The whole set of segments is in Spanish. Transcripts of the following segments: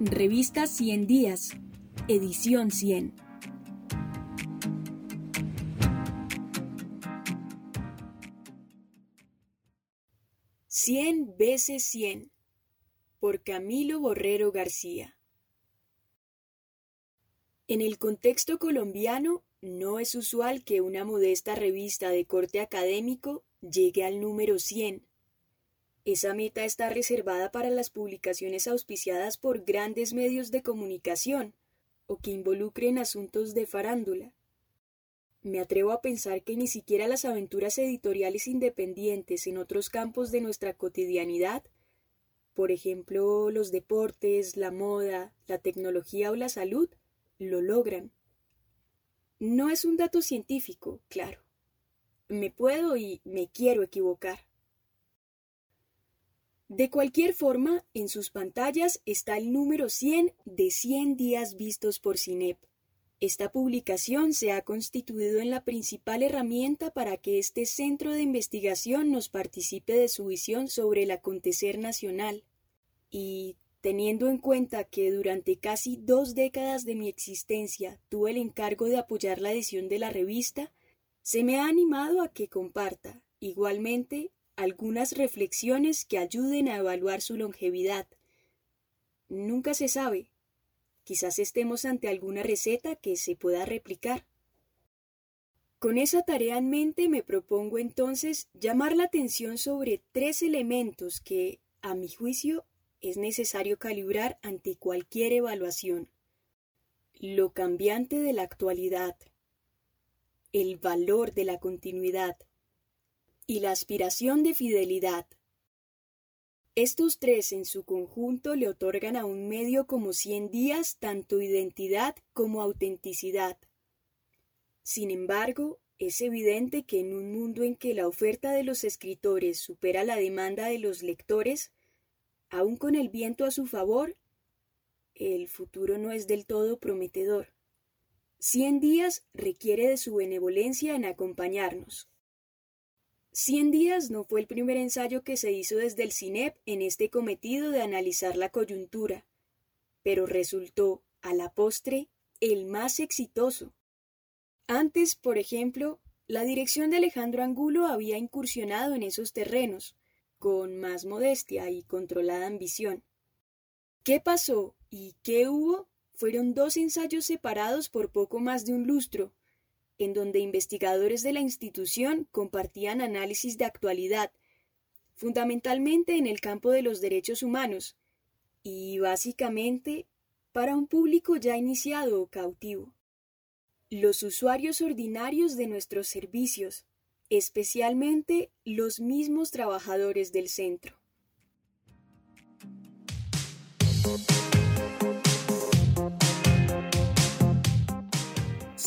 Revista 100 Días, edición 100. Cien veces cien por Camilo Borrero García. En el contexto colombiano, no es usual que una modesta revista de corte académico llegue al número 100. Esa meta está reservada para las publicaciones auspiciadas por grandes medios de comunicación o que involucren asuntos de farándula. Me atrevo a pensar que ni siquiera las aventuras editoriales independientes en otros campos de nuestra cotidianidad, por ejemplo los deportes, la moda, la tecnología o la salud, lo logran. No es un dato científico, claro. Me puedo y me quiero equivocar. De cualquier forma, en sus pantallas está el número 100 de 100 días vistos por CINEP. Esta publicación se ha constituido en la principal herramienta para que este centro de investigación nos participe de su visión sobre el acontecer nacional. Y Teniendo en cuenta que durante casi dos décadas de mi existencia tuve el encargo de apoyar la edición de la revista, se me ha animado a que comparta, igualmente, algunas reflexiones que ayuden a evaluar su longevidad. Nunca se sabe. Quizás estemos ante alguna receta que se pueda replicar. Con esa tarea en mente me propongo entonces llamar la atención sobre tres elementos que, a mi juicio, es necesario calibrar ante cualquier evaluación. Lo cambiante de la actualidad, el valor de la continuidad y la aspiración de fidelidad. Estos tres en su conjunto le otorgan a un medio como cien días tanto identidad como autenticidad. Sin embargo, es evidente que en un mundo en que la oferta de los escritores supera la demanda de los lectores, Aún con el viento a su favor, el futuro no es del todo prometedor. Cien días requiere de su benevolencia en acompañarnos. Cien días no fue el primer ensayo que se hizo desde el CINEP en este cometido de analizar la coyuntura, pero resultó, a la postre, el más exitoso. Antes, por ejemplo, la dirección de Alejandro Angulo había incursionado en esos terrenos, con más modestia y controlada ambición. ¿Qué pasó y qué hubo? Fueron dos ensayos separados por poco más de un lustro, en donde investigadores de la institución compartían análisis de actualidad, fundamentalmente en el campo de los derechos humanos, y básicamente para un público ya iniciado o cautivo. Los usuarios ordinarios de nuestros servicios, especialmente los mismos trabajadores del centro.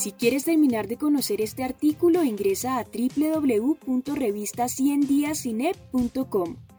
Si quieres terminar de conocer este artículo, ingresa a www.revista100diasinep.com.